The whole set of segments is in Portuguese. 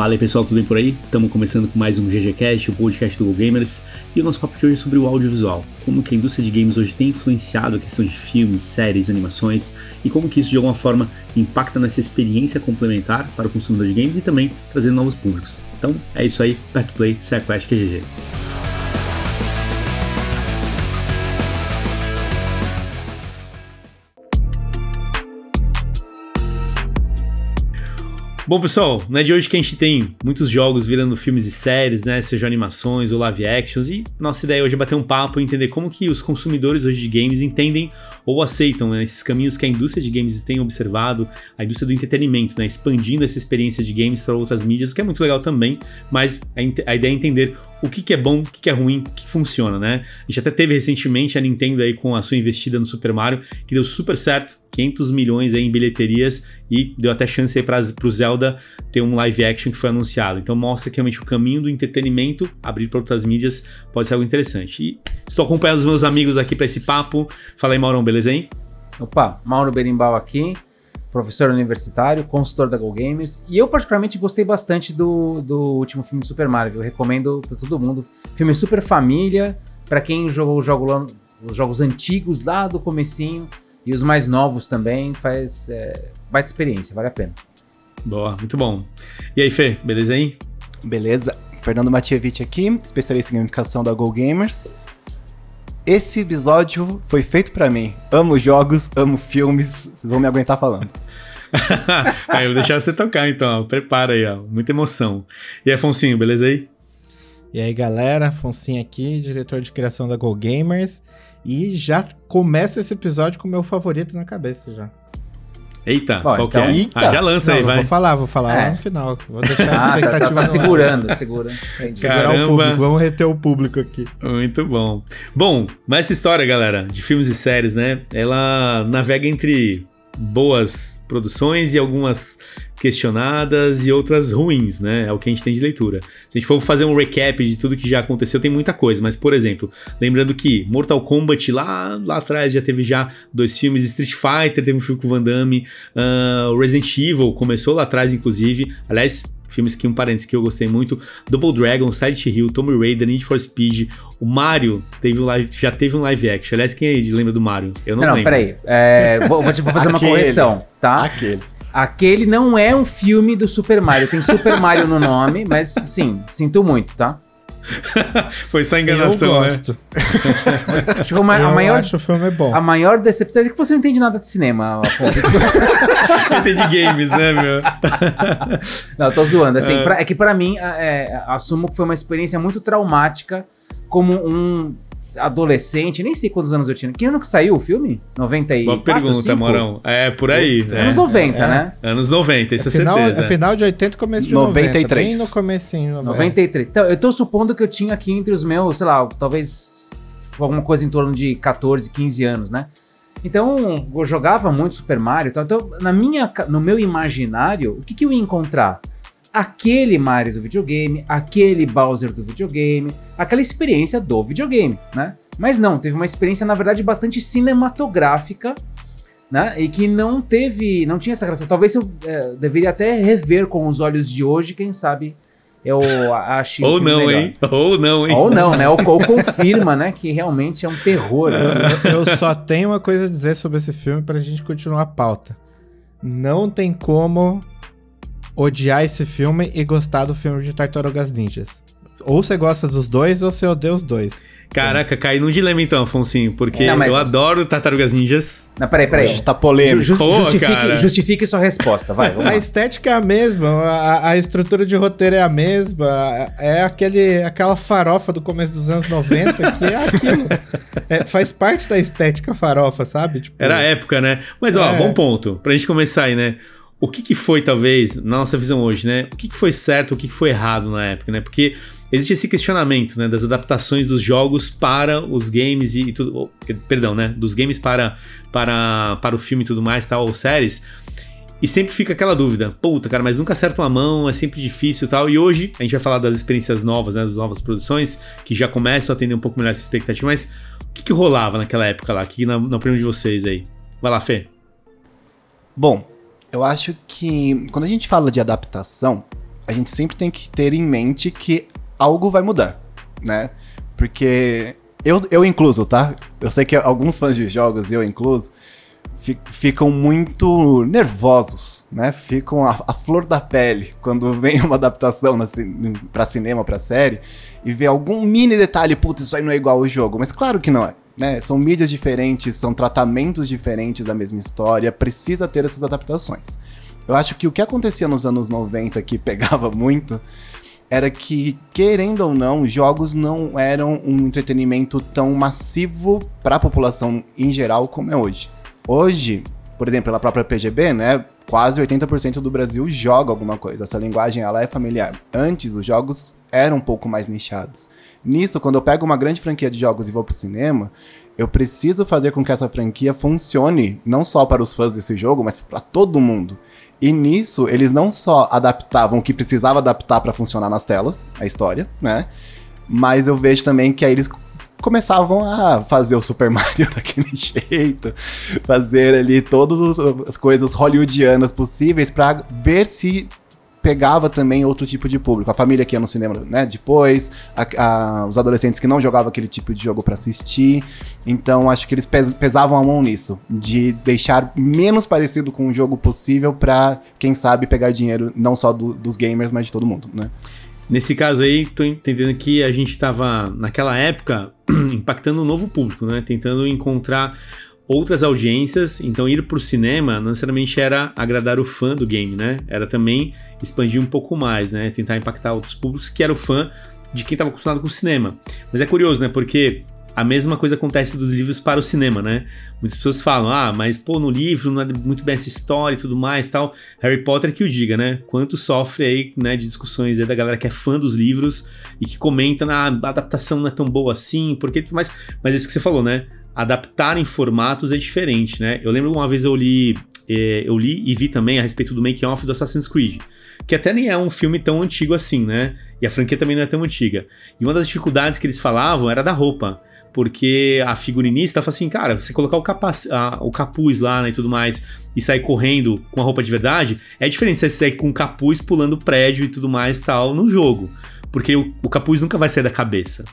Fala aí pessoal, tudo bem por aí? Estamos começando com mais um GGCast, o podcast do Go Gamers, e o nosso papo de hoje é sobre o audiovisual. Como que a indústria de games hoje tem influenciado a questão de filmes, séries, animações, e como que isso de alguma forma impacta nessa experiência complementar para o consumidor de games e também trazendo novos públicos. Então é isso aí, back to play, SciQuest QGG. Bom, pessoal, não é de hoje que a gente tem muitos jogos virando filmes e séries, né? Seja animações ou live actions, e nossa ideia hoje é bater um papo e entender como que os consumidores hoje de games entendem ou aceitam né, esses caminhos que a indústria de games tem observado, a indústria do entretenimento, né? Expandindo essa experiência de games para outras mídias, o que é muito legal também, mas a, a ideia é entender o que, que é bom, o que, que é ruim, o que funciona, né? A gente até teve recentemente a Nintendo aí com a sua investida no Super Mario, que deu super certo, 500 milhões aí em bilheterias e deu até chance aí para o Zelda ter um live action que foi anunciado. Então mostra que realmente o caminho do entretenimento, abrir para outras mídias, pode ser algo interessante. E estou acompanhando os meus amigos aqui para esse papo. Fala aí, Maurão, beleza hein? Opa, Mauro Berimbau aqui professor universitário, consultor da Go Gamers. E eu, particularmente, gostei bastante do, do último filme de Super Mario. Eu recomendo para todo mundo. Filme super família, para quem jogou o jogo, os jogos antigos lá do comecinho e os mais novos também, faz é, baita experiência, vale a pena. Boa, muito bom. E aí, Fê, beleza aí? Beleza. Fernando Matievich aqui, especialista em gamificação da Go Gamers. Esse episódio foi feito para mim. Amo jogos, amo filmes, vocês vão me aguentar falando. aí eu vou deixar você tocar então, prepara aí, ó. Muita emoção. E aí, Afonsinho, beleza aí? E aí, galera, Afonsinho aqui, diretor de criação da Go Gamers. E já começa esse episódio com o meu favorito na cabeça já. Eita, Bom, qual então, que é? Eita. Ah, já lança Não, aí, vai. Vou falar, vou falar é. lá no final. Vou deixar a expectativa. Ah, tá, tá, tá segurando, segura. Segurar o público, vamos reter o público aqui. Muito bom. Bom, mas essa história, galera, de filmes e séries, né? Ela navega entre boas produções e algumas questionadas e outras ruins, né? É o que a gente tem de leitura. Se a gente for fazer um recap de tudo que já aconteceu, tem muita coisa, mas por exemplo, lembrando que Mortal Kombat lá, lá atrás já teve já dois filmes, Street Fighter teve um filme com Van Damme, uh, Resident Evil começou lá atrás, inclusive. Aliás, filmes que um parênteses que eu gostei muito, Double Dragon, Silent Hill, Tomb Raider, Need for Speed, o Mario teve um live, já teve um live action. Aliás, quem aí lembra do Mario? Eu não, não lembro. Não, peraí. É, vou, vou, vou fazer uma correção, tá? Aquele. Aquele não é um filme do Super Mario. Tem Super Mario no nome, mas sim, sinto muito, tá? Foi só enganação, eu né? gosto. né? Acho que a maior, acho o filme é bom. A maior decepção é que você não entende nada de cinema, entende games, né, meu? não, tô zoando. Assim, é. Pra, é que para mim, é, assumo que foi uma experiência muito traumática como um adolescente, nem sei quantos anos eu tinha. Que ano que saiu o filme? 90 e Boa pergunta, 5? Morão. É, por aí. É. Anos 90, é. né? Anos 90, isso é, é final, certeza. É final de 80 começo de 93. 90. Bem no comecinho. 93. Então, eu tô supondo que eu tinha aqui entre os meus, sei lá, talvez alguma coisa em torno de 14, 15 anos, né? Então, eu jogava muito Super Mario. Então, na minha, no meu imaginário, o que, que eu ia encontrar? Aquele Mario do videogame, aquele Bowser do videogame, aquela experiência do videogame, né? Mas não, teve uma experiência, na verdade, bastante cinematográfica, né? E que não teve, não tinha essa graça. Talvez eu é, deveria até rever com os olhos de hoje, quem sabe eu acho Ou não, melhor. hein? Ou não, hein? Ou não, né? Ou, ou confirma, né? Que realmente é um terror. Né? Eu, eu só tenho uma coisa a dizer sobre esse filme pra gente continuar a pauta. Não tem como odiar esse filme e gostar do filme de Tartarugas Ninjas. Ou você gosta dos dois ou você odeia os dois. Caraca, cai num dilema então, Afonsinho, porque não, mas... eu adoro Tartarugas Ninjas. Não, peraí, peraí. Tá polêmico. Ju Pô, justifique, justifique, sua resposta, vai. a estética é a mesma, a, a, estrutura de roteiro é a mesma, é aquele, aquela farofa do começo dos anos 90 que é aquilo. É, faz parte da estética farofa, sabe? Tipo... Era a época, né? Mas ó, é... bom ponto, pra gente começar aí, né? O que, que foi, talvez, na nossa visão hoje, né? O que, que foi certo, o que, que foi errado na época, né? Porque existe esse questionamento, né? Das adaptações dos jogos para os games e, e tudo. Perdão, né? Dos games para, para, para o filme e tudo mais, tal, ou séries. E sempre fica aquela dúvida, puta, cara, mas nunca acerta uma mão, é sempre difícil e tal. E hoje a gente vai falar das experiências novas, né? Das novas produções, que já começam a atender um pouco melhor essa expectativa. Mas o que, que rolava naquela época lá? Aqui na, na opinião de vocês aí? Vai lá, Fê. Bom, eu acho que quando a gente fala de adaptação, a gente sempre tem que ter em mente que algo vai mudar, né? Porque eu, eu incluso, tá? Eu sei que alguns fãs de jogos, eu incluso, ficam muito nervosos, né? Ficam a, a, flor da pele quando vem uma adaptação para cinema, para série, e vê algum mini detalhe, puta, isso aí não é igual ao jogo. Mas claro que não é. Né? São mídias diferentes, são tratamentos diferentes da mesma história, precisa ter essas adaptações. Eu acho que o que acontecia nos anos 90 que pegava muito era que, querendo ou não, jogos não eram um entretenimento tão massivo para a população em geral como é hoje. Hoje, por exemplo, pela própria PGB, né, quase 80% do Brasil joga alguma coisa. Essa linguagem ela é familiar. Antes os jogos eram um pouco mais nichados. Nisso, quando eu pego uma grande franquia de jogos e vou pro cinema, eu preciso fazer com que essa franquia funcione não só para os fãs desse jogo, mas para todo mundo. E nisso, eles não só adaptavam o que precisava adaptar para funcionar nas telas, a história, né? Mas eu vejo também que aí eles começavam a fazer o Super Mario daquele jeito, fazer ali todas as coisas hollywoodianas possíveis para ver se pegava também outro tipo de público. A família que ia no cinema, né, depois, a, a, os adolescentes que não jogavam aquele tipo de jogo para assistir. Então, acho que eles pesavam a mão nisso, de deixar menos parecido com o jogo possível para quem sabe pegar dinheiro não só do, dos gamers, mas de todo mundo, né? Nesse caso aí, tô entendendo que a gente estava, naquela época, impactando um novo público, né? Tentando encontrar outras audiências, então ir para o cinema não necessariamente era agradar o fã do game, né? Era também expandir um pouco mais, né? Tentar impactar outros públicos que era o fã de quem estava acostumado com o cinema. Mas é curioso, né? Porque a mesma coisa acontece dos livros para o cinema, né? Muitas pessoas falam, ah, mas pô, no livro não é muito bem essa história e tudo mais tal. Harry Potter que o diga, né? Quanto sofre aí, né, de discussões aí da galera que é fã dos livros e que comenta, ah, a adaptação não é tão boa assim, porque mas, mas isso que você falou, né? Adaptar em formatos é diferente, né? Eu lembro uma vez eu li, eh, eu li e vi também a respeito do making-off do Assassin's Creed que até nem é um filme tão antigo assim, né? E a franquia também não é tão antiga. E uma das dificuldades que eles falavam era da roupa porque a figurinista fala assim, cara, você colocar o, o capuz lá né, e tudo mais e sair correndo com a roupa de verdade, é diferente você sair com o capuz pulando prédio e tudo mais tal no jogo. Porque o, o capuz nunca vai sair da cabeça.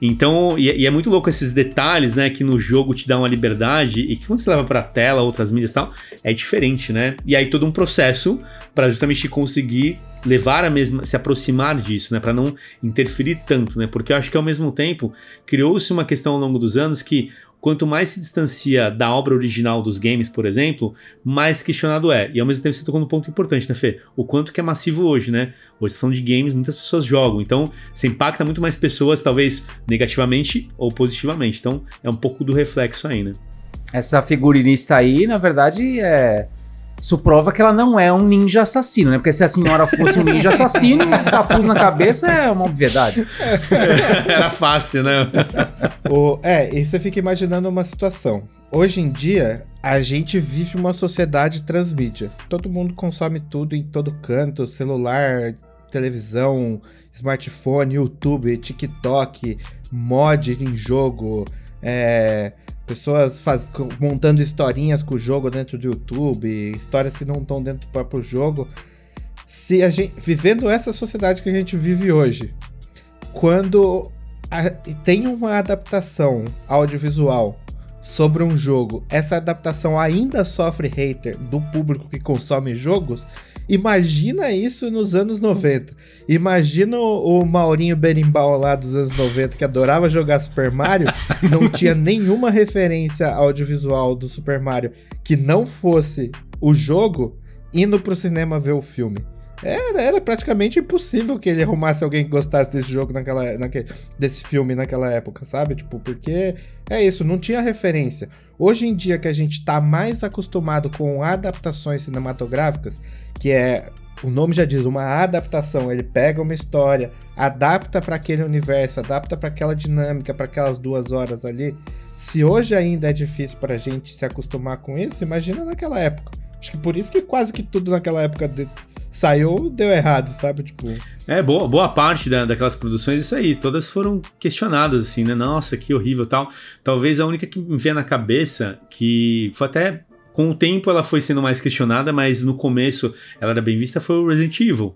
Então, e, e, é muito louco esses detalhes, né, que no jogo te dá uma liberdade e que quando você leva pra tela, outras mídias e tal, é diferente, né? E aí todo um processo para justamente conseguir levar a mesma, se aproximar disso, né, para não interferir tanto, né? Porque eu acho que ao mesmo tempo criou-se uma questão ao longo dos anos que quanto mais se distancia da obra original dos games, por exemplo, mais questionado é. E ao mesmo tempo você tocou num ponto importante, né, Fê? O quanto que é massivo hoje, né? Hoje você tá falando de games, muitas pessoas jogam, então você impacta muito mais pessoas, talvez negativamente ou positivamente. Então é um pouco do reflexo aí, né? Essa figurinista aí, na verdade, é isso prova que ela não é um ninja assassino, né? Porque se a senhora fosse um ninja assassino, capuz na cabeça é uma obviedade. Era fácil, né? o, é, e você fica imaginando uma situação. Hoje em dia, a gente vive uma sociedade transmídia. Todo mundo consome tudo em todo canto: celular, televisão, smartphone, YouTube, TikTok, mod em jogo, é, Pessoas faz, montando historinhas com o jogo dentro do YouTube, histórias que não estão dentro do próprio jogo. Se a gente, vivendo essa sociedade que a gente vive hoje, quando a, tem uma adaptação audiovisual sobre um jogo, essa adaptação ainda sofre hater do público que consome jogos, Imagina isso nos anos 90. Imagina o, Maurinho Berimbau lá dos anos 90 que adorava jogar Super Mario, não tinha nenhuma referência audiovisual do Super Mario que não fosse o jogo, indo pro cinema ver o filme. Era, era praticamente impossível que ele arrumasse alguém que gostasse desse jogo naquela, naquele, desse filme naquela época, sabe? Tipo, porque é isso, não tinha referência. Hoje em dia que a gente tá mais acostumado com adaptações cinematográficas, que é o nome já diz, uma adaptação. Ele pega uma história, adapta para aquele universo, adapta para aquela dinâmica, para aquelas duas horas ali. Se hoje ainda é difícil para a gente se acostumar com isso, imagina naquela época. Acho que por isso que quase que tudo naquela época de... saiu deu errado, sabe? Tipo. É, boa, boa parte da, daquelas produções, isso aí, todas foram questionadas, assim, né? Nossa, que horrível tal. Talvez a única que me vê na cabeça, que foi até com o tempo ela foi sendo mais questionada, mas no começo ela era bem vista, foi o Resident Evil.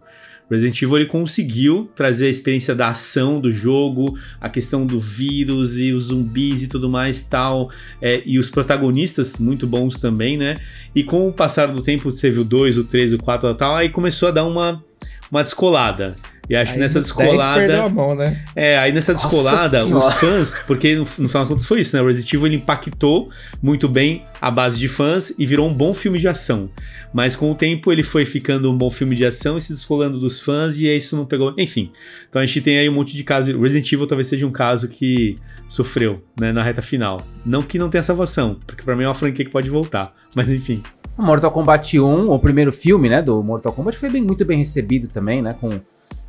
Resident Evil ele conseguiu trazer a experiência da ação do jogo, a questão do vírus e os zumbis e tudo mais tal, é, e os protagonistas muito bons também, né? E com o passar do tempo, viu o 2, o 3, o 4 e tal, aí começou a dar uma, uma descolada. E acho que Aí nessa no 10 descolada. perdeu a mão, né? É, aí nessa descolada, os fãs, porque no, no final das contas foi isso, né? O Resident Evil ele impactou muito bem a base de fãs e virou um bom filme de ação. Mas com o tempo ele foi ficando um bom filme de ação e se descolando dos fãs e aí isso não pegou. Enfim. Então a gente tem aí um monte de casos. Resident Evil talvez seja um caso que sofreu, né, na reta final. Não que não tenha salvação, porque pra mim é uma franquia que pode voltar. Mas enfim. O Mortal Kombat 1, o primeiro filme, né, do Mortal Kombat, foi bem, muito bem recebido também, né, com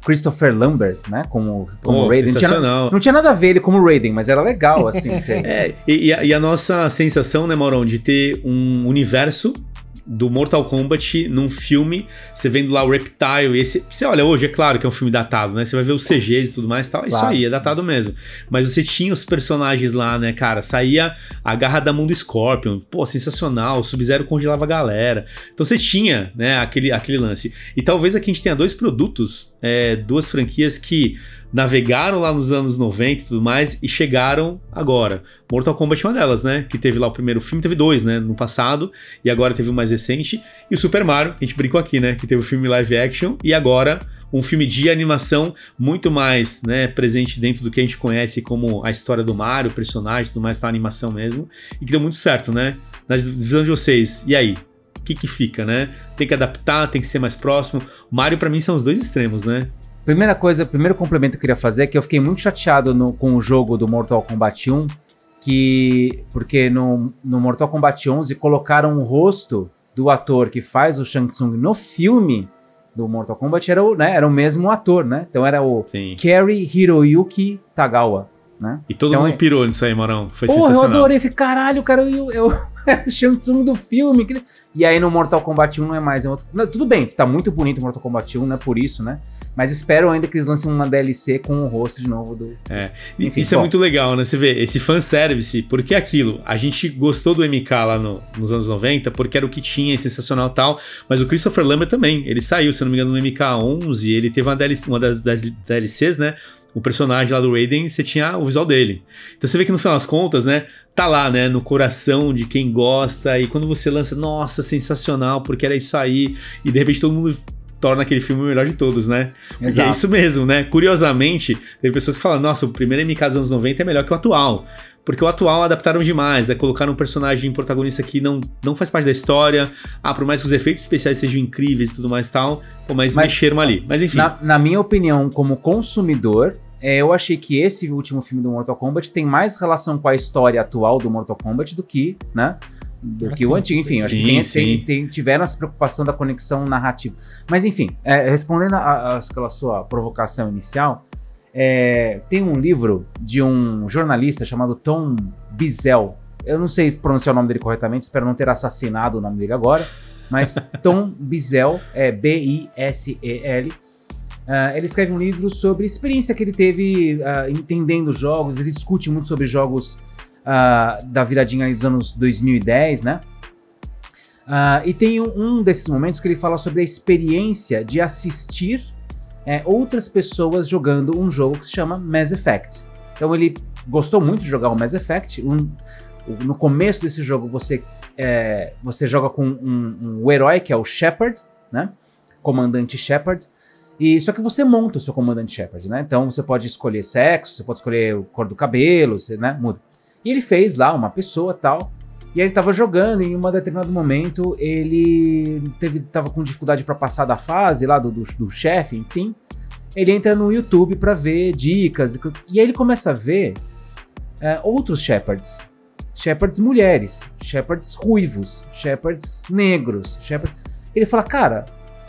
Christopher Lambert, né, como, como Pô, Raiden. Não tinha, não tinha nada a ver ele como Raiden, mas era legal, assim. É, e, e a, e a nossa sensação, né, Maurão, de ter um universo do Mortal Kombat num filme, você vendo lá o Reptile, e esse, você olha hoje, é claro que é um filme datado, né? Você vai ver os CGs e tudo mais, e tal, é isso Claro. aí, é datado mesmo. Mas você tinha os personagens lá, né, cara? Saía a garra da mão do Scorpion, pô, sensacional, o Sub-Zero congelava a galera. Então você tinha, né, aquele, aquele lance. E talvez aqui a gente tenha dois produtos, é, duas franquias que navegaram lá nos anos 90 e tudo mais e chegaram agora. Mortal Kombat é uma delas, né? Que teve lá o primeiro filme, teve dois, né? No passado, e agora teve o mais recente. E o Super Mario, a gente brincou aqui, né? Que teve o filme live action, e agora um filme de animação muito mais né, presente dentro do que a gente conhece como a história do Mario, o personagem, tudo mais, tá a animação mesmo. E que deu muito certo, né? Na visão de vocês, e aí? Que que fica, né? Tem que adaptar, tem que ser mais próximo. Mario, pra mim, são os dois extremos, né? Primeira coisa, primeiro complemento que eu queria fazer é que eu fiquei muito chateado no- com o jogo do Mortal Kombat 1, que porque no, no Mortal Kombat 11 colocaram o rosto do ator que faz o Shang Tsung no filme do Mortal Kombat era o, né, era o mesmo ator, né? Então era o Sim. Kerry Hiroyuki Tagawa, né? E todo Então, mundo é- pirou nisso aí, Marão. Foi Porra, eu sensacional. adorei, falei, caralho, cara, eu, eu, é o Shang Tsung do filme. que- E aí no Mortal Kombat 1 não é mais, é outro. Não, tudo bem, tá muito bonito o Mortal Kombat 1, não é por isso, né? Mas espero ainda que eles lancem uma DLC com o rosto de novo do. E Enfim, Isso é muito legal, né? Você vê, esse fanservice, porque é aquilo, a gente gostou do MK lá no- nos anos 90, porque era o que tinha, e sensacional e tal, mas o Christopher Lambert também, ele saiu, se eu não me engano, no MK11, ele teve uma, DLC, uma das, das DLCs, né? O personagem lá do Raiden, você tinha o visual dele. Então você vê que no final das contas, né? Tá lá, né? No coração de quem gosta, e quando você lança, nossa, sensacional, porque era isso aí, e de repente todo mundo torna aquele filme o melhor de todos, né? Porque é isso mesmo, né? Curiosamente, teve pessoas que falam, nossa, o primeiro MK dos anos 90 é melhor que o atual. Porque o atual adaptaram demais, né? Colocaram um personagem protagonista que não, não faz parte da história. Ah, por mais que os efeitos especiais sejam incríveis e tudo mais e tal, pô, mas, Mas- mexeram ali. Mas enfim. Na, na minha opinião, como consumidor, é, eu achei que esse último filme do Mortal Kombat tem mais relação com a história atual do Mortal Kombat do que, né? Do Ah, que o sim. antigo, enfim, eu acho Sim, que tem, sim. tem- tem- tiveram essa preocupação da conexão narrativa. Mas enfim, é, respondendo a- a- aquela sua provocação inicial, é, tem um livro de um jornalista chamado Tom Bizel. Eu não sei pronunciar o nome dele corretamente, espero não ter assassinado o nome dele agora. Mas Tom Bizel, é B-I-S-E-L. Ah, ele escreve um livro sobre experiência que ele teve ah, entendendo jogos. Ele discute muito sobre jogos ah, da viradinha dos anos 2010, né? E tem um, um desses momentos que ele fala sobre a experiência de assistir é, outras pessoas jogando um jogo que se chama Mass Effect. Então ele gostou muito de jogar o Mass Effect. Um- no começo desse jogo você, é, você joga com um, um herói que é o Shepard, né? Comandante Shepard. E só que você monta o seu comandante Shepard, né? Então você pode escolher sexo, você pode escolher a cor do cabelo, você, né? Muda. E ele fez lá uma pessoa tal. E ele tava jogando e em um determinado momento ele teve, tava com dificuldade para passar da fase lá do, do, do chefe, enfim. Ele entra no YouTube para ver dicas e e aí ele começa a ver é, outros Shepards. Shepards mulheres, Shepards ruivos, Shepards negros, Shepards... Ele fala, cara,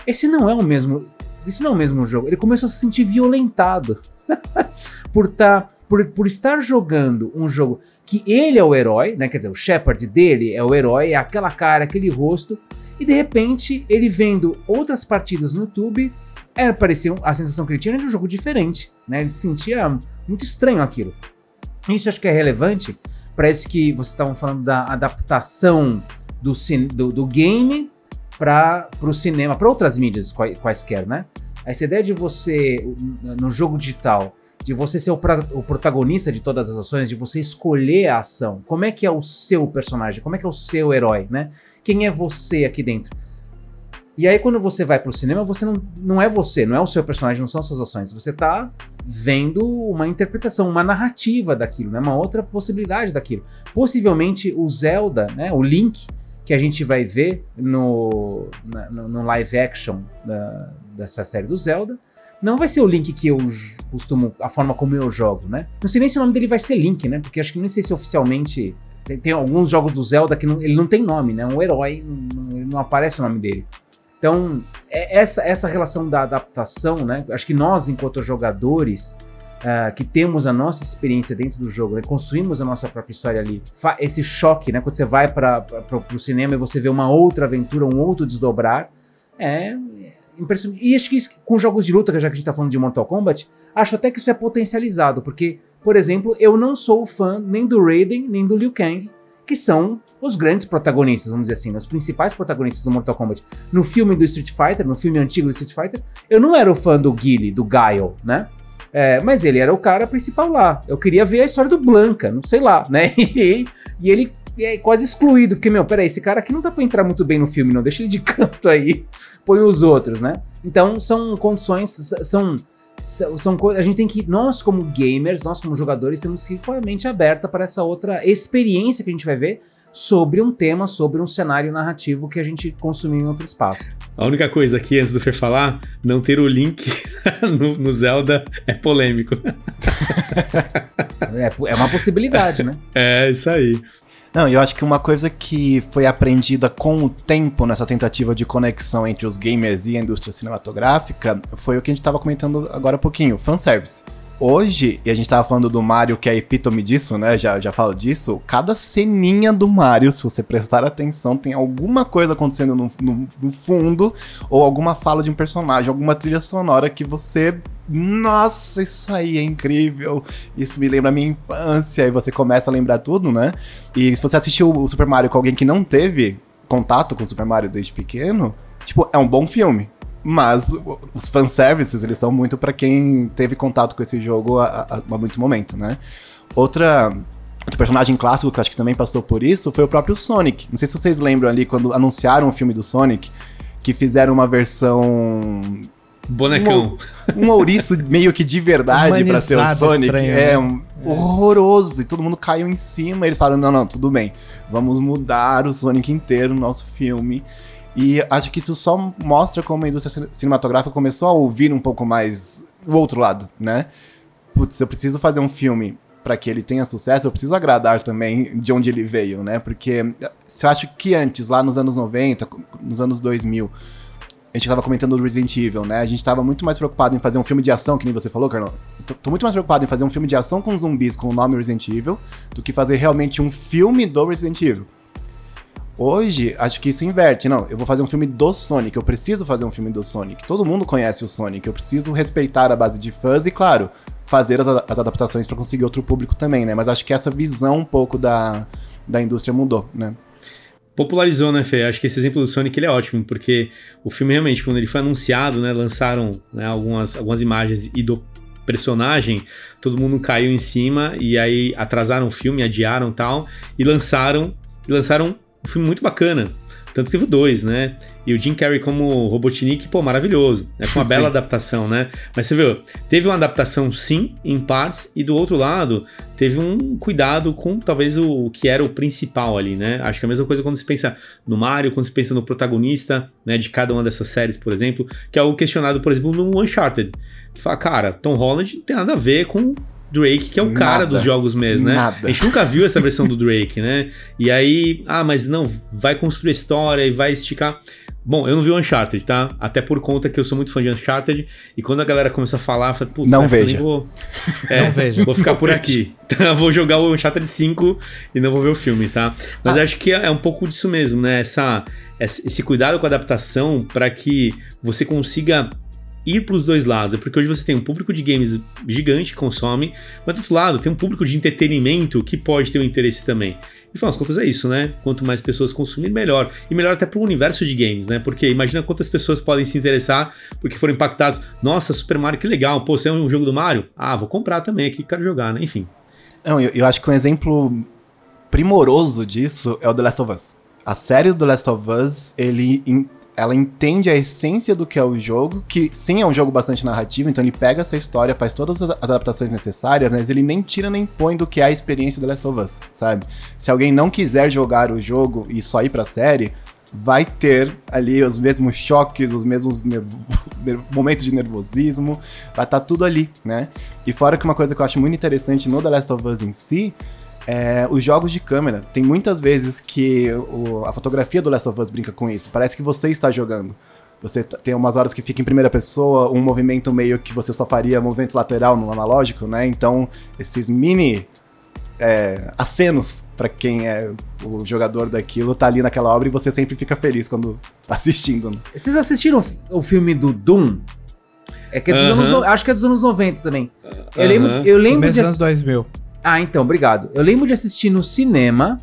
esse não é o mesmo, isso não é o mesmo jogo. Ele começou a se sentir violentado por, tá, por, por estar jogando um jogo que ele é o herói, né? Quer dizer, o Shepard dele é o herói, é aquela cara, aquele rosto, e de repente ele vendo outras partidas no YouTube, era parecia a sensação que ele tinha era de um jogo diferente, né? Ele se sentia muito estranho aquilo. Isso acho que é relevante para isso que vocês estavam falando da adaptação do, do, do game para o cinema, para outras mídias quai- quaisquer, né? Essa ideia de você, no jogo digital, de você ser o, pra, o, protagonista de todas as ações, de você escolher a ação. Como é que é o seu personagem? Como é que é o seu herói, né? Quem é você aqui dentro? E aí, quando você vai pro cinema, você não, não é você, não é o seu personagem, não são suas ações. Você tá vendo uma interpretação, uma narrativa daquilo, né? Uma outra possibilidade daquilo. Possivelmente o Zelda, né? O Link, que a gente vai ver no, no, no live action da, dessa série do Zelda, não vai ser o Link que eu costumo, a forma como eu jogo, né? Não sei nem se o nome dele vai ser Link, né? Porque acho que nem sei se oficialmente. Tem, tem alguns jogos do Zelda que não, ele não tem nome, né? Um herói, não, não aparece o nome dele. Então, é essa, essa relação da adaptação, né? Acho que nós, enquanto jogadores, uh, que temos a nossa experiência dentro do jogo, né? construímos a nossa própria história ali, esse choque, né? Quando você vai para o cinema e você vê uma outra aventura, um outro desdobrar, é impressionante. E acho que isso, com jogos de luta, já que a gente está falando de Mortal Kombat, acho até que isso é potencializado, porque, por exemplo, eu não sou fã nem do Raiden, nem do Liu Kang, que são os grandes protagonistas, vamos dizer assim, né? os principais protagonistas do Mortal Kombat. No filme do Street Fighter, no filme antigo do Street Fighter, eu não era o fã do Guile, do Guile, né? É, mas ele era o cara principal lá. Eu queria ver a história do Blanca, não sei lá, né? E, e ele é quase excluído, porque, meu, peraí, esse cara aqui não dá pra entrar muito bem no filme, não. Deixa ele de canto aí, põe os outros, né? Então são condições, são são coisas. A gente tem que. Nós, como gamers, nós, como jogadores, temos que ir com a mente aberta para essa outra experiência que a gente vai ver sobre um tema, sobre um cenário narrativo que a gente consumiu em outro espaço. A única coisa aqui, antes do Fer falar, não ter o link no, no Zelda é polêmico. é, é uma possibilidade, né? É, isso aí. Não, eu acho que uma coisa que foi aprendida com o tempo nessa tentativa de conexão entre os gamers e a indústria cinematográfica foi o que a gente estava comentando agora há pouquinho, fanservice. Hoje, e a gente tava falando do Mario, que é a epítome disso, né? Já, já falo disso. Cada ceninha do Mario, se você prestar atenção, tem alguma coisa acontecendo no, no, no fundo, ou alguma fala de um personagem, alguma trilha sonora que você nossa, isso aí é incrível. Isso me lembra a minha infância. E você começa a lembrar tudo, né? E se você assistiu o Super Mario com alguém que não teve contato com o Super Mario desde pequeno, tipo, é um bom filme. Mas os fanservices, eles são muito para quem teve contato com esse jogo há, há muito momento, né? Outra Outro personagem clássico que acho que também passou por isso foi o próprio Sonic. Não sei se vocês lembram ali quando anunciaram o filme do Sonic, que fizeram uma versão. Bonecão. Um, um ouriço meio que de verdade para ser o Sonic. Estranho, é, né? um, é, horroroso. E todo mundo caiu em cima. E eles falaram: não, não, tudo bem. Vamos mudar o Sonic inteiro no nosso filme. E acho que isso só mostra como a indústria cinematográfica começou a ouvir um pouco mais o outro lado, né? Putz, eu preciso fazer um filme para que ele tenha sucesso, eu preciso agradar também de onde ele veio, né? Porque se eu acho que antes, lá nos anos 90, nos anos 2000, a gente tava comentando do Resident Evil, né? A gente tava muito mais preocupado em fazer um filme de ação, que nem você falou, Carlão. Tô, tô muito mais preocupado em fazer um filme de ação com zumbis com o nome Resident Evil do que fazer realmente um filme do Resident Evil. Hoje, acho que isso inverte. Não, eu vou fazer um filme do Sonic, eu preciso fazer um filme do Sonic. Todo mundo conhece o Sonic, eu preciso respeitar a base de fãs e, claro, fazer as, as adaptações para conseguir outro público também, né? Mas acho que essa visão um pouco da, da indústria mudou, né? popularizou, né, Fê? Acho que esse exemplo do Sonic ele é ótimo, porque o filme realmente, quando ele foi anunciado, né, lançaram né, algumas, algumas imagens e do personagem, todo mundo caiu em cima e aí atrasaram o filme, adiaram tal, e lançaram, e lançaram um filme muito bacana. Tanto que teve dois, né? E o Jim Carrey como Robotnik, pô, maravilhoso. Né? Com uma bela adaptação, né? Mas você viu, teve uma adaptação sim, em partes, e do outro lado, teve um cuidado com talvez o, o, que era o principal ali, né? Acho que é a mesma coisa quando se pensa no Mario, quando se pensa no protagonista, né, de cada uma dessas séries, por exemplo, que é algo questionado, por exemplo, no Uncharted. Que fala, cara, Tom Holland não tem nada a ver com Drake, que é o nada, cara dos jogos mesmo, né? Nada. A gente nunca viu essa versão do Drake, né? E aí, ah, mas não, vai construir história e vai esticar. Bom, eu não vi o Uncharted, tá? Até por conta que eu sou muito fã de Uncharted. E quando a galera começou a falar, eu falei, putz, não veja. Vou... É, não veja. Vou ficar não por veja. aqui. vou jogar o Uncharted 5 e não vou ver o filme, tá? Mas ah. acho que é um pouco disso mesmo, né? Essa, esse cuidado com a adaptação para que você consiga ir para os dois lados. É porque hoje você tem um público de games gigante que consome, mas do outro lado tem um público de entretenimento que pode ter um interesse também. E afinal das contas é isso, né? Quanto mais pessoas consumirem, melhor. E melhor até para o universo de games, né? Porque imagina quantas pessoas podem se interessar porque foram impactados. Nossa, Super Mario, que legal. Pô, você é um jogo do Mario? Ah, vou comprar também aqui, quero jogar, né? Enfim. Não, eu, eu acho que um exemplo primoroso disso é o The Last of Us. A série do The Last of Us, ele ela entende a essência do que é o jogo, que sim é um jogo bastante narrativo, então ele pega essa história, faz todas as adaptações necessárias, mas ele nem tira nem põe do que é a experiência do Last of Us, sabe? Se alguém não quiser jogar o jogo e só ir pra série, vai ter ali os mesmos choques, os mesmos momentos de nervosismo, vai estar tá tudo ali, né? E fora que uma coisa que eu acho muito interessante no The Last of Us em si é, os jogos de câmera. Tem muitas vezes que o, a fotografia do Last of Us brinca com isso. Parece que você está jogando. Você tem umas horas que fica em primeira pessoa, um movimento meio que você só faria movimento lateral no analógico, né? Então, esses mini é, acenos para quem é o jogador daquilo tá ali naquela obra e você sempre fica feliz quando tá assistindo. Né? Vocês assistiram o filme do Doom? É que é dos anos, acho que é dos anos 90 também. Eu lembro, eu lembro de anos 2000. Ah, então, obrigado. Eu lembro de assistir no cinema,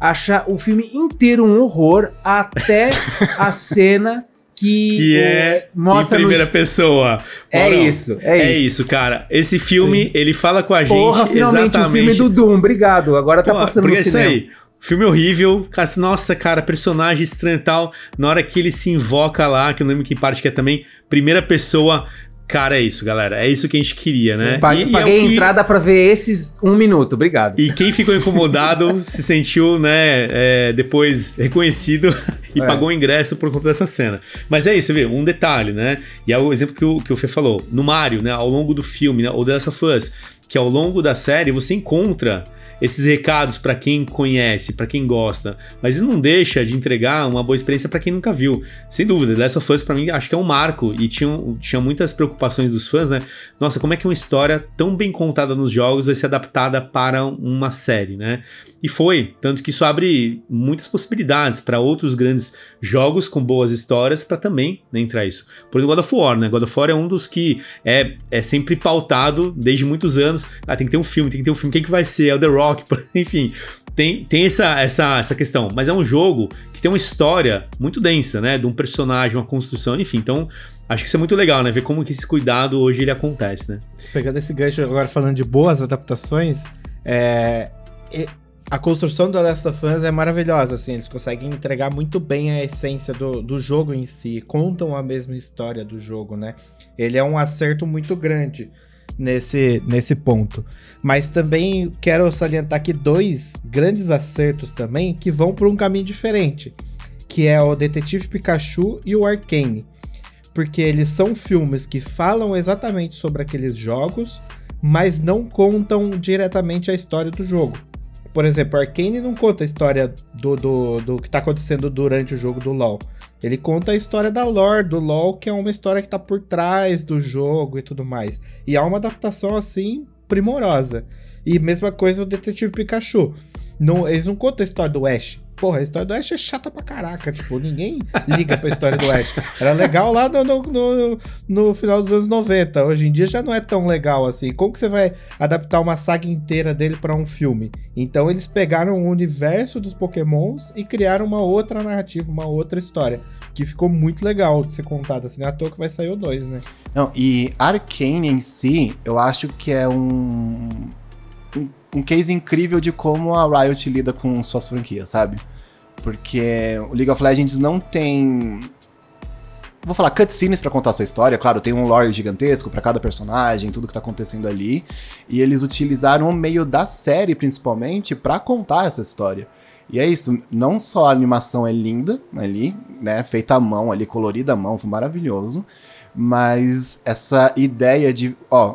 achar o filme inteiro um horror, até a cena que, que é mostra em primeira no... pessoa. É isso, é, é isso. isso, cara. Esse filme, Sim. ele fala com a gente Porra, finalmente exatamente. o filme do Doom, obrigado. Agora tá Pô, passando no cinema. É isso aí. Filme horrível, nossa, cara, personagem estranho e tal. Na hora que ele se invoca lá, que eu não lembro que parte que é também, primeira pessoa, Cara, é isso, galera. É isso que a gente queria, Sim, né? Paguei, e, paguei e é a entrada para ver esses um minuto, obrigado. E quem ficou incomodado se sentiu, né, é, depois reconhecido e é. pagou o ingresso por conta dessa cena. Mas é isso, vê, um detalhe, né? E é o exemplo que o, que o Fê falou. No Mario, né, ao longo do filme, né, ou dessa fãs, que ao longo da série você encontra esses recados para quem conhece, para quem gosta, mas não deixa de entregar uma boa experiência para quem nunca viu. Sem dúvida, The Last of Us para mim acho que é um marco e tinha, tinha muitas preocupações dos fãs, né? Nossa, como é que uma história tão bem contada nos jogos vai ser adaptada para uma série, né? E foi, tanto que isso abre muitas possibilidades para outros grandes jogos com boas histórias para também né, entrar isso. Por exemplo, God of War, né? God of War é um dos que é, é sempre pautado desde muitos anos. Ah, tem que ter um filme, tem que ter um filme. Quem que vai ser? É o The Rock, enfim. Tem, tem essa, essa, essa questão, mas é um jogo que tem uma história muito densa, né? De um personagem, uma construção, enfim. Então, acho que isso é muito legal, né? Ver como que esse cuidado hoje ele acontece, né? Pegando esse gancho agora falando de boas adaptações, é, a construção do Last of Us é maravilhosa, assim, eles conseguem entregar muito bem a essência do, do jogo em si, contam a mesma história do jogo, né? Ele é um acerto muito grande nesse, nesse ponto. Mas também quero salientar aqui dois grandes acertos também que vão por um caminho diferente, que é o Detetive Pikachu e o Arcane. Porque eles são filmes que falam exatamente sobre aqueles jogos, mas não contam diretamente a história do jogo. Por exemplo, Arkane não conta a história do, do, do que tá acontecendo durante o jogo do LoL. Ele conta a história da lore do LoL, que é uma história que tá por trás do jogo e tudo mais. E há uma adaptação assim primorosa. E mesma coisa o Detetive Pikachu. Não, eles não contam a história do Ash. Porra, a história do Ash é chata pra caraca. Tipo, ninguém liga pra história do Ash. Era legal lá no, no, no, no, final dos anos 90. Hoje em dia já não é tão legal assim. Como que você vai adaptar uma saga inteira dele para um filme? Então eles pegaram o universo dos Pokémons e criaram uma outra narrativa, uma outra história. Que ficou muito legal de ser contada. Assim, à toa que vai sair o 2, né? Não, e Arcane em si, eu acho que é um um case incrível de como a Riot lida com suas franquias, sabe? Porque o League of Legends não tem. Vou falar cutscenes para contar a sua história, claro, tem um lore gigantesco para cada personagem, tudo que tá acontecendo ali. E eles utilizaram o meio da série, principalmente, para contar essa história. E é isso, não só a animação é linda ali, né, feita à mão ali, colorida à mão, foi maravilhoso, mas essa ideia de, ó,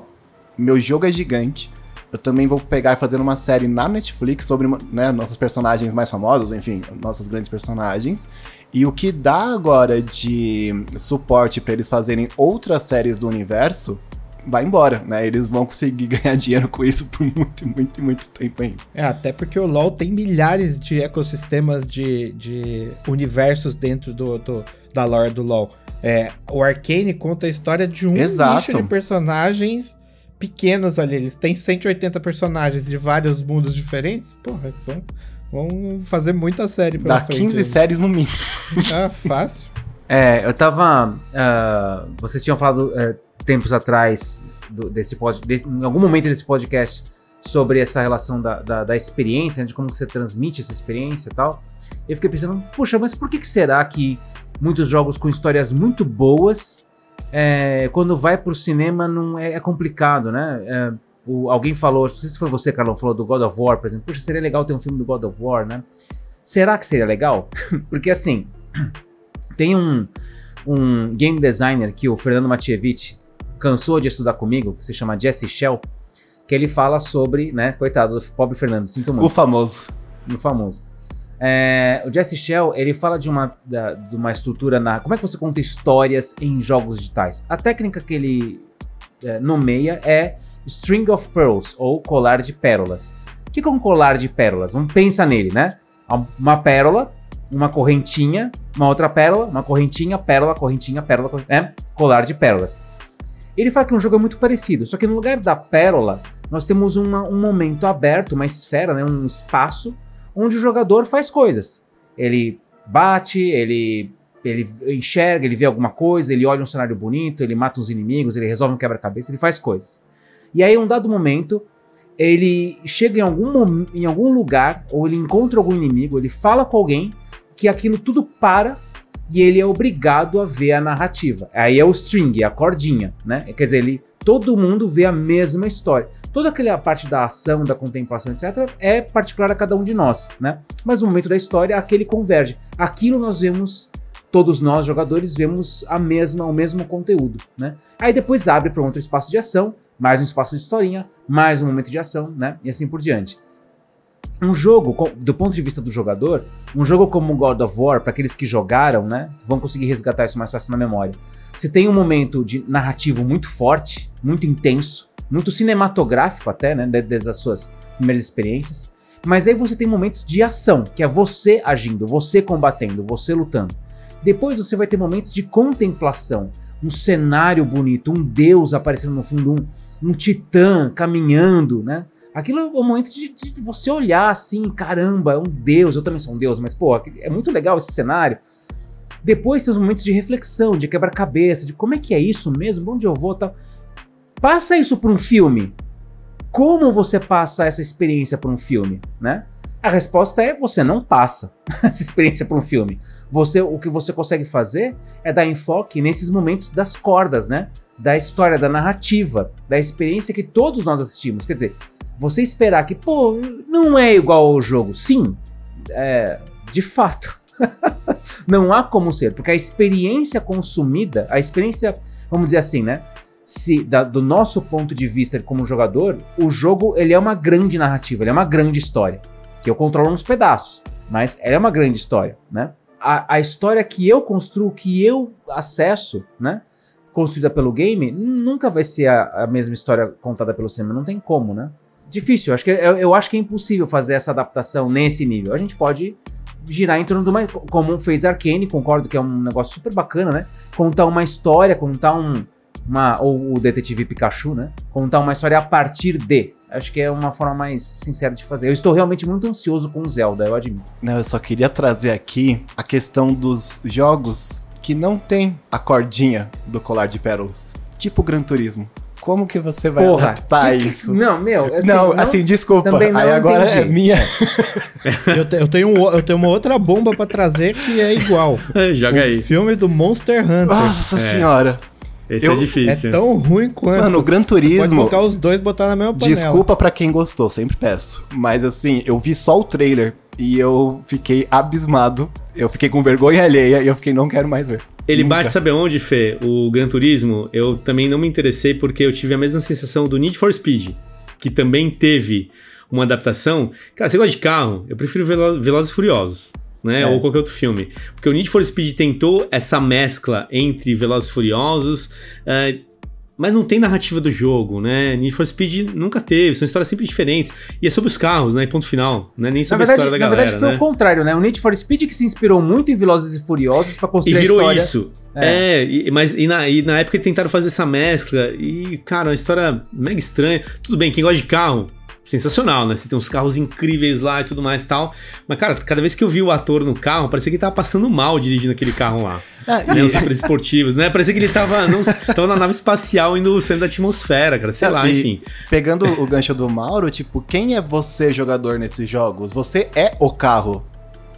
meu jogo é gigante, eu também vou pegar e fazer uma série na Netflix sobre né, nossas personagens mais famosas, enfim, nossas grandes personagens. E o que dá agora de suporte para eles fazerem outras séries do universo vai embora, né? Eles vão conseguir ganhar dinheiro com isso por muito, muito, muito tempo ainda. É, até porque o LoL tem milhares de ecossistemas de, de universos dentro do, do da lore do LoL. É, o Arcane conta a história de um Exato. nicho de personagens pequenos ali. Eles têm 180 personagens de vários mundos diferentes. Porra, eles vão, vão fazer muita série pela Dá frente 15 aí. séries no mínimo. Ah, fácil. É, eu tava. ah, vocês tinham falado eh, tempos atrás do- desse pod, de- em algum momento desse podcast sobre essa relação da, da, da experiência, né, de como você transmite essa experiência e tal. Eu fiquei pensando, puxa, mas por que, que será que muitos jogos com histórias muito boas, eh, quando vai pro cinema, não é, é complicado, né? Eh, o- alguém falou, não sei se foi você, Carlão, falou do God of War, por exemplo. Puxa, seria legal ter um filme do God of War, né? Será que seria legal? Porque assim, tem um, um game designer que o Fernando Matievich cansou de estudar comigo, que se chama Jesse Shell, que ele fala sobre, né, coitado do pobre Fernando, sinto muito O famoso. no famoso. É, o Jesse Shell, ele fala de uma, da- de uma estrutura na. Como é que você conta histórias em jogos digitais? A técnica que ele é, nomeia é String of Pearls, ou colar de pérolas. O que é um colar de pérolas? Vamos pensar nele, né? Uma pérola, uma correntinha, uma outra pérola, uma correntinha, pérola, correntinha, pérola, corren- né? colar de pérolas. Ele fala que um jogo é muito parecido, só que no lugar da pérola, nós temos uma- um momento aberto, uma esfera, né? um espaço, onde o jogador faz coisas. Ele bate, ele, ele enxerga, ele vê alguma coisa, ele olha um cenário bonito, ele mata os inimigos, ele resolve um quebra-cabeça, ele faz coisas. E aí, em um dado momento, ele chega em algum, em algum lugar, ou ele encontra algum inimigo, ele fala com alguém, que aquilo tudo para e ele é obrigado a ver a narrativa. Aí é o string, a cordinha, né? Quer dizer, ele, todo mundo vê a mesma história. Toda aquela parte da ação, da contemplação, etc., é particular a cada um de nós, né? Mas no momento da história, aquele converge. Aquilo nós vemos, todos nós jogadores vemos a mesma, o mesmo conteúdo, né? Aí depois abre para um outro espaço de ação, mais um espaço de historinha, mais um momento de ação, né? E assim por diante. Um jogo, do ponto de vista do jogador, um jogo como God of War, para aqueles que jogaram, né, vão conseguir resgatar isso mais fácil na memória. Você tem um momento de narrativo muito forte, muito intenso, muito cinematográfico até, né, de- desde as suas primeiras experiências. Mas aí você tem momentos de ação, que é você agindo, você combatendo, você lutando. Depois você vai ter momentos de contemplação, um cenário bonito, um deus aparecendo no fundo, um, um titã caminhando, né? Aquilo é um momento de, de você olhar assim, caramba, é um deus, eu também sou um deus, mas pô, é muito legal esse cenário. Depois tem os momentos de reflexão, de quebra-cabeça, de como é que é isso mesmo, onde eu vou, tal. Passa isso para um filme. Como você passa essa experiência para um filme, né? A resposta é você não passa essa experiência para um filme. Você, o que você consegue fazer é dar enfoque nesses momentos das cordas, né? Da história, da narrativa, da experiência que todos nós assistimos. Quer dizer, você esperar que, pô, não é igual ao jogo. Sim, é, de fato. não há como ser, porque a experiência consumida, a experiência, vamos dizer assim, né? Se, da- do nosso ponto de vista como jogador, o jogo ele é uma grande narrativa, ele é uma grande história, que eu controlo uns pedaços, mas ela é uma grande história, né? A, a história que eu construo, que eu acesso, né? Construída pelo game, nunca vai ser a, a mesma história contada pelo cinema, não tem como, né? Difícil, eu acho que, eu, eu acho que é impossível fazer essa adaptação nesse nível. A gente pode girar em torno de uma. Como fez Arcane, concordo que é um negócio super bacana, né? Contar uma história, contar um. Uma, ou o detetive Pikachu, né? Contar uma história a partir de. Acho que é uma forma mais sincera de fazer. Eu estou realmente muito ansioso com o Zelda, eu admito. Não, eu só queria trazer aqui a questão dos jogos que não tem a cordinha do colar de pérolas. Tipo Gran Turismo. Como que você vai Porra, adaptar que- isso? Não, meu. assim, não, assim, desculpa. não Aí agora entendi. é minha. Eu, te- eu tenho um eu tenho uma outra bomba pra trazer que é igual. Joga o aí. filme do Monster Hunter. Nossa senhora. Esse eu- é difícil. é tão ruim quanto. Mano, o Gran Pode Turismo. colocar os dois e botar na mesma panela. Desculpa pra quem gostou, sempre peço. Mas assim, eu vi só o trailer e eu fiquei abismado. Eu fiquei com vergonha alheia e eu fiquei, não quero mais ver. Ele Nunca. bate, sabe aonde, Fê? O Gran Turismo, eu também não me interessei porque eu tive a mesma sensação do Need for Speed, que também teve uma adaptação. Cara, você gosta de carro? Eu prefiro Velo Velozes e Furiosos, né? É. Ou qualquer outro filme. Porque o Need for Speed tentou essa mescla entre Velozes e Furiosos, eh, mas não tem narrativa do jogo, né? Need for Speed nunca teve, são histórias sempre diferentes. E é sobre os carros, né? E ponto final, né? Nem Na sobre verdade, a história da na galera, verdade foi né? o contrário, né? O Need for Speed que se inspirou muito em Velozes e Furiosos pra E construir a virou história. isso. É, e- mas e na, e na época tentaram fazer essa mescla e, cara, uma história mega estranha. Tudo bem, quem gosta de carro, sensacional, né? Você tem uns carros incríveis lá e tudo mais e tal. Mas, cara, cada vez que eu vi o ator no carro, parecia que ele tava passando mal dirigindo aquele carro lá. Ah, Né, e- os super esportivos, né? Parecia que ele tava, não, tava na nave espacial indo saindo da atmosfera, cara. Sei lá, E- enfim. Pegando o gancho do Mauro, tipo, quem é você jogador nesses jogos? Você é o carro.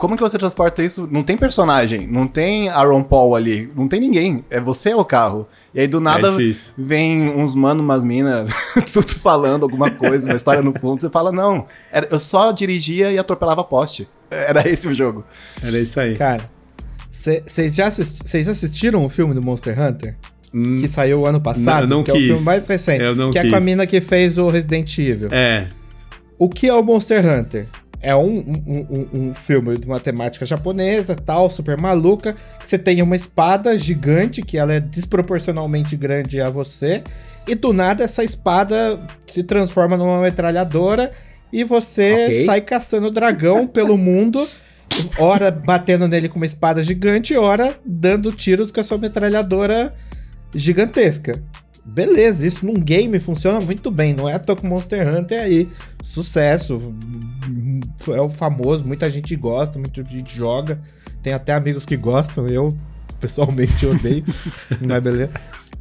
Como que você transporta isso? Não tem personagem, não tem Aaron Paul ali, não tem ninguém. É você é o carro. E aí do nada é vem uns mano, umas minas, tudo falando alguma coisa, uma história no fundo. Você fala, não, era- eu só dirigia e atropelava poste. Era esse o jogo. Era isso aí. Cara, vocês já assisti- vocês assistiram o filme do Monster Hunter? Hum, Que saiu ano passado? Não, não que é o quis. filme mais recente. Eu não que é com a quis. mina que fez o Resident Evil. É, O que é o Monster Hunter? É um, um, um- um filme de uma temática japonesa, tal, super maluca. Você tem uma espada gigante, que ela é desproporcionalmente grande a você. E do nada essa espada se transforma numa metralhadora e você Ok. sai caçando dragão pelo mundo. Ora batendo nele com uma espada gigante, ora dando tiros com a sua metralhadora gigantesca. Beleza, isso num game funciona muito bem. Não é à toa que Monster Hunter é aí. Sucesso. É o famoso, muita gente gosta, muita gente joga. Tem até amigos que gostam, eu pessoalmente odeio. mas beleza.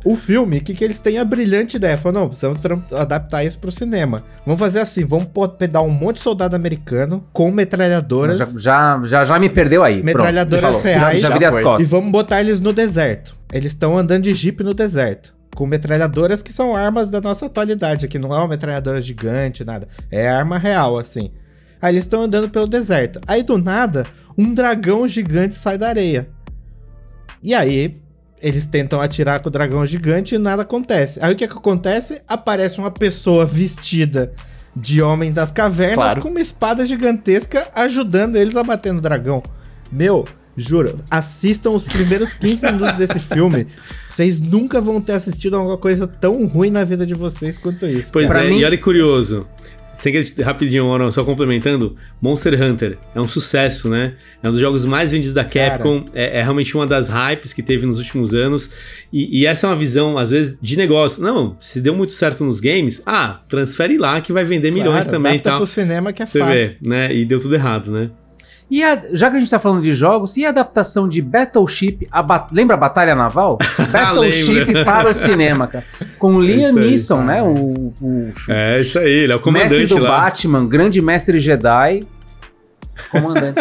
O filme, o que, que eles têm a brilhante ideia? Falaram, não, precisamos adaptar isso pro cinema. Vamos fazer assim, vamos pegar um monte de soldado americano com metralhadoras Já, já, já, já me perdeu aí. Pronto, Metralhadoras falou. reais. Já, Já virei as foi. e costas. vamos botar eles no deserto. Eles estão andando de jipe no deserto. Com metralhadoras que são armas da nossa atualidade, que não é uma metralhadora gigante, nada. É arma real, assim. Aí eles estão andando pelo deserto. Aí do nada, um dragão gigante sai da areia. E aí, eles tentam atirar com o dragão gigante e nada acontece. Aí o que, que acontece? Aparece uma pessoa vestida de homem das cavernas Claro. com uma espada gigantesca ajudando eles a bater no dragão. Meu, juro, assistam os primeiros 15 minutos desse filme. Vocês nunca vão ter assistido a alguma coisa tão ruim na vida de vocês quanto isso. Pois Pra é, mim- e olha que curioso. Sem que rapidinho, só complementando, Monster Hunter é um sucesso, né? É um dos jogos mais vendidos da Capcom, é, é realmente uma das hypes que teve nos últimos anos. E, e essa é uma visão, às vezes, de negócio. Não, se deu muito certo nos games, ah, transfere lá que vai vender milhões Claro, também e tal. pro cinema que é Você fácil. vê, né? E deu tudo errado, né? E a- já que a gente tá falando de jogos, e a adaptação de Battleship, a ba- lembra a Batalha Naval? Battleship lembro. para o cinema, cara. Com É Liam aí. Neeson, né? O, o É isso aí, ele é o mestre comandante do lá. Batman, grande mestre Jedi. Comandante.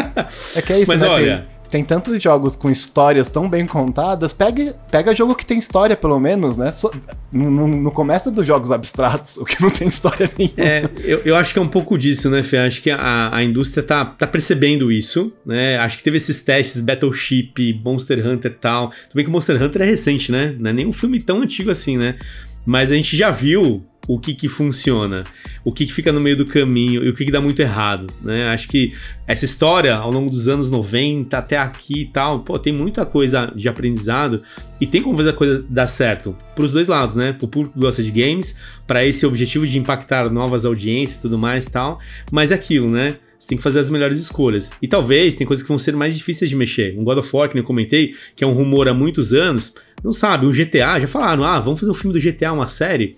É que é isso, Mas né? olha- Tem, tantos jogos com histórias tão bem contadas. Pega, pega jogo que tem história, pelo menos, né? Só- no, no, no começo dos jogos abstratos, o que não tem história nenhuma. É, eu, eu acho que é um pouco disso, né, Fê? Acho que a, a indústria tá, tá percebendo isso, né? Acho que teve esses testes Battleship, Monster Hunter e tal. Tudo bem que Monster Hunter é recente, né? Não é nem um filme tão antigo assim, né? Mas a gente já viu o que que funciona, o que que fica no meio do caminho e o que que dá muito errado, né? Acho que essa história ao longo dos anos 90 até aqui e tal, pô, tem muita coisa de aprendizado e tem como fazer a coisa dar certo pros dois lados, né? Pro público que gosta de games, para esse objetivo de impactar novas audiências e tudo mais e tal, mas é aquilo, né? Você tem que fazer as melhores escolhas. E talvez tem coisas que vão ser mais difíceis de mexer. Um God of War, que eu comentei, que é um rumor há muitos anos, não sabe, o GTA, já falaram, ah, vamos fazer um filme do GTA, uma série.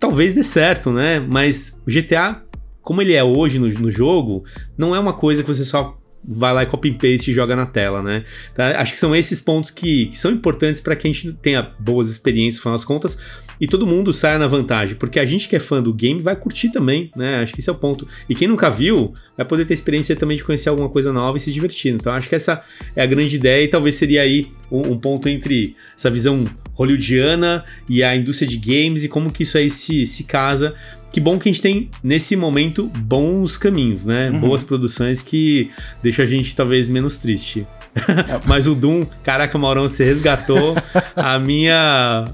Talvez dê certo, né? Mas o GTA, como ele é hoje no, no jogo, não é uma coisa que você só vai lá e copy and paste e joga na tela, né? Tá? Acho que são esses pontos que, que são importantes para que a gente tenha boas experiências, no final das contas, e todo mundo saia na vantagem, porque a gente que é fã do game vai curtir também, né? Acho que esse é o ponto. E quem nunca viu, vai poder ter experiência também de conhecer alguma coisa nova e se divertir. Então acho que essa é a grande ideia e talvez seria aí um, um ponto entre essa visão hollywoodiana e a indústria de games e como que isso aí se, se casa. Que bom que a gente tem, nesse momento, bons caminhos, né? Uhum. Boas produções que deixam a gente talvez menos triste. Mas o Doom, caraca, Maurão, você resgatou a minha.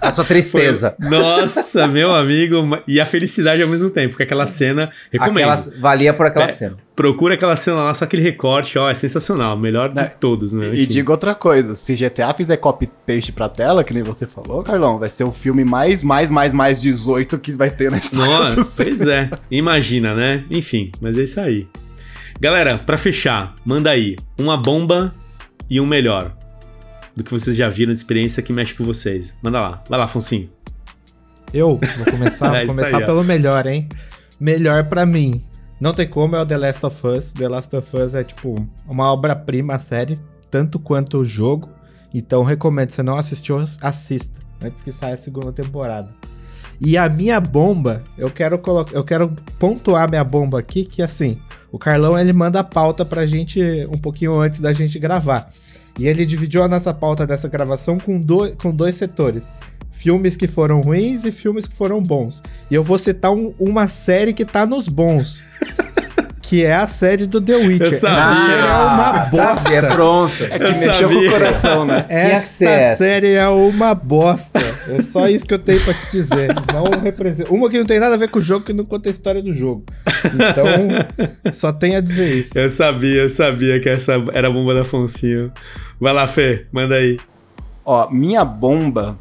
A sua tristeza. Nossa, meu amigo, e a felicidade ao mesmo tempo, porque aquela cena, recomendo. Aquela, valia por aquela É. cena. Procura aquela cena lá, só aquele recorte, ó, é sensacional, melhor de Né? todos, né? E digo outra coisa, se GTA fizer copy-paste pra tela, que nem você falou, Carlão, vai ser o filme mais, mais, mais, mais 18 que vai ter na história Nossa, pois é, imagina, né? Enfim, mas é isso aí. Galera, pra fechar, manda aí uma bomba e um melhor. Do que vocês já viram de experiência que mexe com vocês. Manda lá. Vai lá, Foncinho. Eu vou começar, É vou começar aí, ó. pelo melhor, hein? Melhor pra mim. Não tem como, é o The Last of Us. The Last of Us é, tipo, uma obra-prima, a série, tanto quanto o jogo. Então, recomendo, se não assistiu, assista, antes que saia a segunda temporada. E a minha bomba, eu quero colocar, eu quero pontuar minha bomba aqui, que assim, o Carlão ele manda a pauta pra gente um pouquinho antes da gente gravar. E ele dividiu a nossa pauta dessa gravação com, do, com dois setores. Filmes que foram ruins e filmes que foram bons. E eu vou citar um- uma série que tá nos bons. que é a série do The Witcher. Eu Essa sabia. série é uma Ah, bosta. sabia, pronto. É que Eu mexeu com sabia. o coração, né? Essa série é uma bosta. É só isso que eu tenho pra te dizer. Não representa. Uma que não tem nada a ver com o jogo, que não conta a história do jogo. Então, só tem a dizer isso. Eu sabia, eu sabia que essa era a bomba da Foncinho. Vai lá, Fê, manda aí. Ó, minha bomba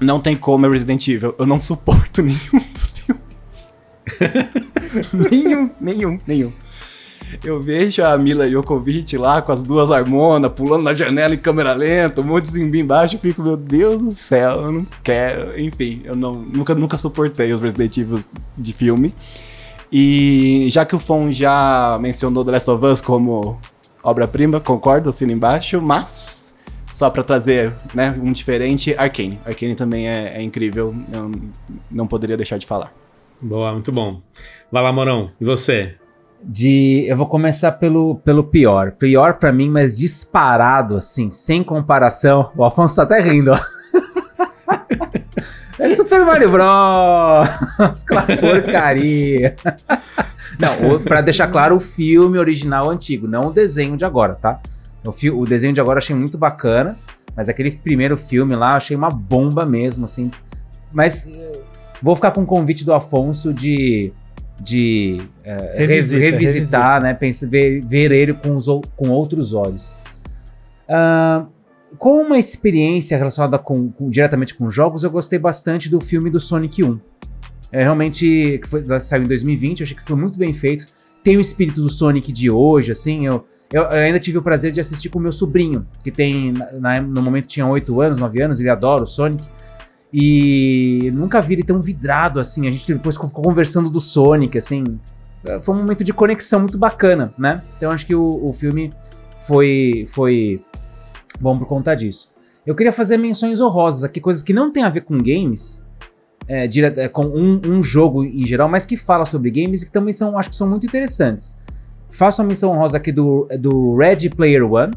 não tem como é Resident Evil. Eu não suporto nenhum dos. nenhum, nenhum, nenhum. Eu vejo a Mila Jokovic lá com as duas hormonas pulando na janela em câmera lenta, um monte de zumbi embaixo, eu fico, meu Deus do céu, eu não quero. Enfim, eu não, nunca, nunca suportei os Resident Evil de filme. E já que o Fon já mencionou The Last of Us como obra-prima, concordo, assino embaixo, mas só pra trazer né, um diferente, Arcane. Arcane também é, é incrível, eu não poderia deixar de falar. Boa, muito bom. Vai lá, Morão. E você? De, eu vou começar pelo, pelo pior. Pior pra mim, mas disparado, assim, sem comparação. O Afonso tá até rindo, ó. É Super Mario Bros. Aquela porcaria. Não, o, pra deixar claro, o filme original antigo, não o desenho de agora, tá? O, fi- o desenho de agora eu achei muito bacana, mas aquele primeiro filme lá eu achei uma bomba mesmo, assim. Mas vou ficar com o convite do Afonso de, de re- Revisita, revisitar, né? Pensa, ver, ver ele com, os, com outros olhos. Ah, com uma experiência relacionada com, com- diretamente com jogos, eu gostei bastante do filme do Sonic 1. É realmente, que foi, saiu em 2020, eu achei que foi muito bem feito. Tem o espírito do Sonic de hoje, assim, eu, eu, eu ainda tive o prazer de assistir com o meu sobrinho, que tem, na- no momento tinha 8 anos, 9 anos, ele adora o Sonic. E nunca vi ele tão vidrado assim. A gente depois ficou conversando do Sonic, assim. Foi um momento de conexão muito bacana, né? Então acho que o, o filme foi, foi bom por conta disso. Eu queria fazer menções honrosas aqui, coisas que não tem a ver com games, é, dire- é, com um, um jogo em geral, mas que fala sobre games e que também são, acho que são muito interessantes. Faço uma menção honrosa aqui do, do Ready Player One,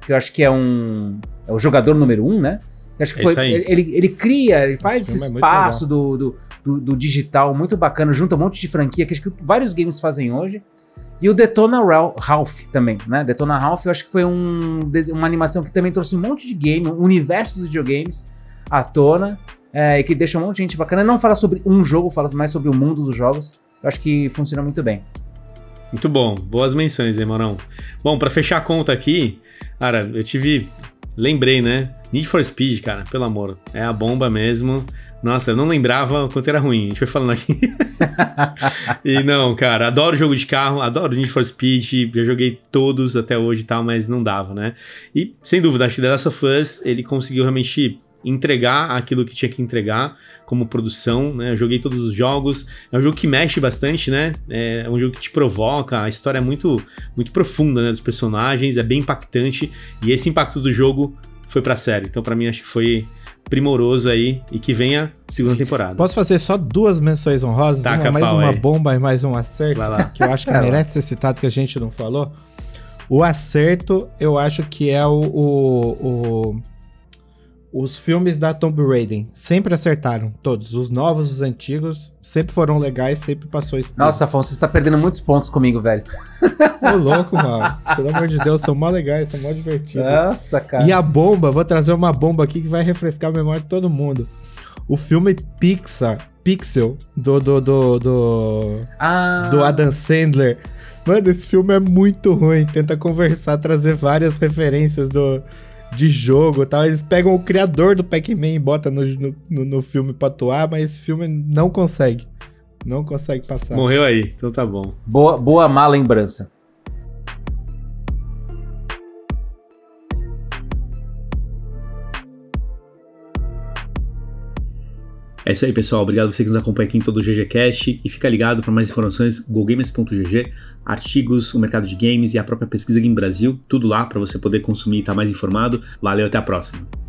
que eu acho que é um. É o jogador número um, né? Acho que É foi, ele, ele, ele cria, ele faz Esse esse é espaço do, do, do, do digital muito bacana, junta um monte de franquia que acho que vários games fazem hoje. E o Detona Ralph, também, né? Detona Ralph eu acho que foi um, uma animação que também trouxe um monte de game, um universo dos videogames à tona, é, e que deixa um monte de gente bacana. Não fala sobre um jogo, fala mais sobre o mundo dos jogos. Eu acho que funciona muito bem. Muito bom, boas menções, hein, Morão? Bom, pra fechar a conta aqui, cara, eu tive. Lembrei, né? Need for Speed, cara, pelo amor. É a bomba mesmo. Nossa, eu não lembrava o quanto era ruim. A gente foi falando aqui. e não, cara, adoro jogo de carro, adoro Need for Speed. Já joguei todos até hoje e tal, mas não dava, né? E sem dúvida, acho que The Last of Us ele conseguiu realmente entregar aquilo que tinha que entregar como produção, né? Eu joguei todos os jogos. É um jogo que mexe bastante, né? É um jogo que te provoca, a história é muito, muito profunda, né? Dos personagens, é bem impactante. E esse impacto do jogo foi pra série. Então, pra mim, acho que foi primoroso aí. E que venha segunda temporada. Posso fazer só duas menções honrosas? Taca uma, mais uma aí. bomba e mais um acerto, Vai lá. que eu acho que merece ser citado que a gente não falou. O acerto, eu acho que é o, o- o- os filmes da Tomb Raider. Sempre acertaram, todos. Os novos, os antigos, sempre foram legais, sempre passou esse Nossa, Afonso, você tá perdendo muitos pontos comigo, velho. Ô louco, mano. Pelo amor de Deus, são mó legais, são mó divertidos. Nossa, cara. E a bomba, vou trazer uma bomba aqui que vai refrescar a memória de todo mundo. O filme Pixar, Pixel, do, do, do, do, Ah, do Adam Sandler. Mano, esse filme é muito ruim. Tenta conversar, trazer várias referências do, de jogo e tal. Eles pegam o criador do Pac-Man e botam no, no, no filme pra atuar, mas esse filme não consegue. Não consegue passar. Morreu aí, então tá bom. boa, boa má lembrança. É isso aí, pessoal. Obrigado você que nos acompanha aqui em todo o GGCast e fica ligado para mais informações gogamers.gg, artigos, o mercado de games e a própria pesquisa Game Brasil, tudo lá para você poder consumir e estar tá mais informado. Valeu, até a próxima.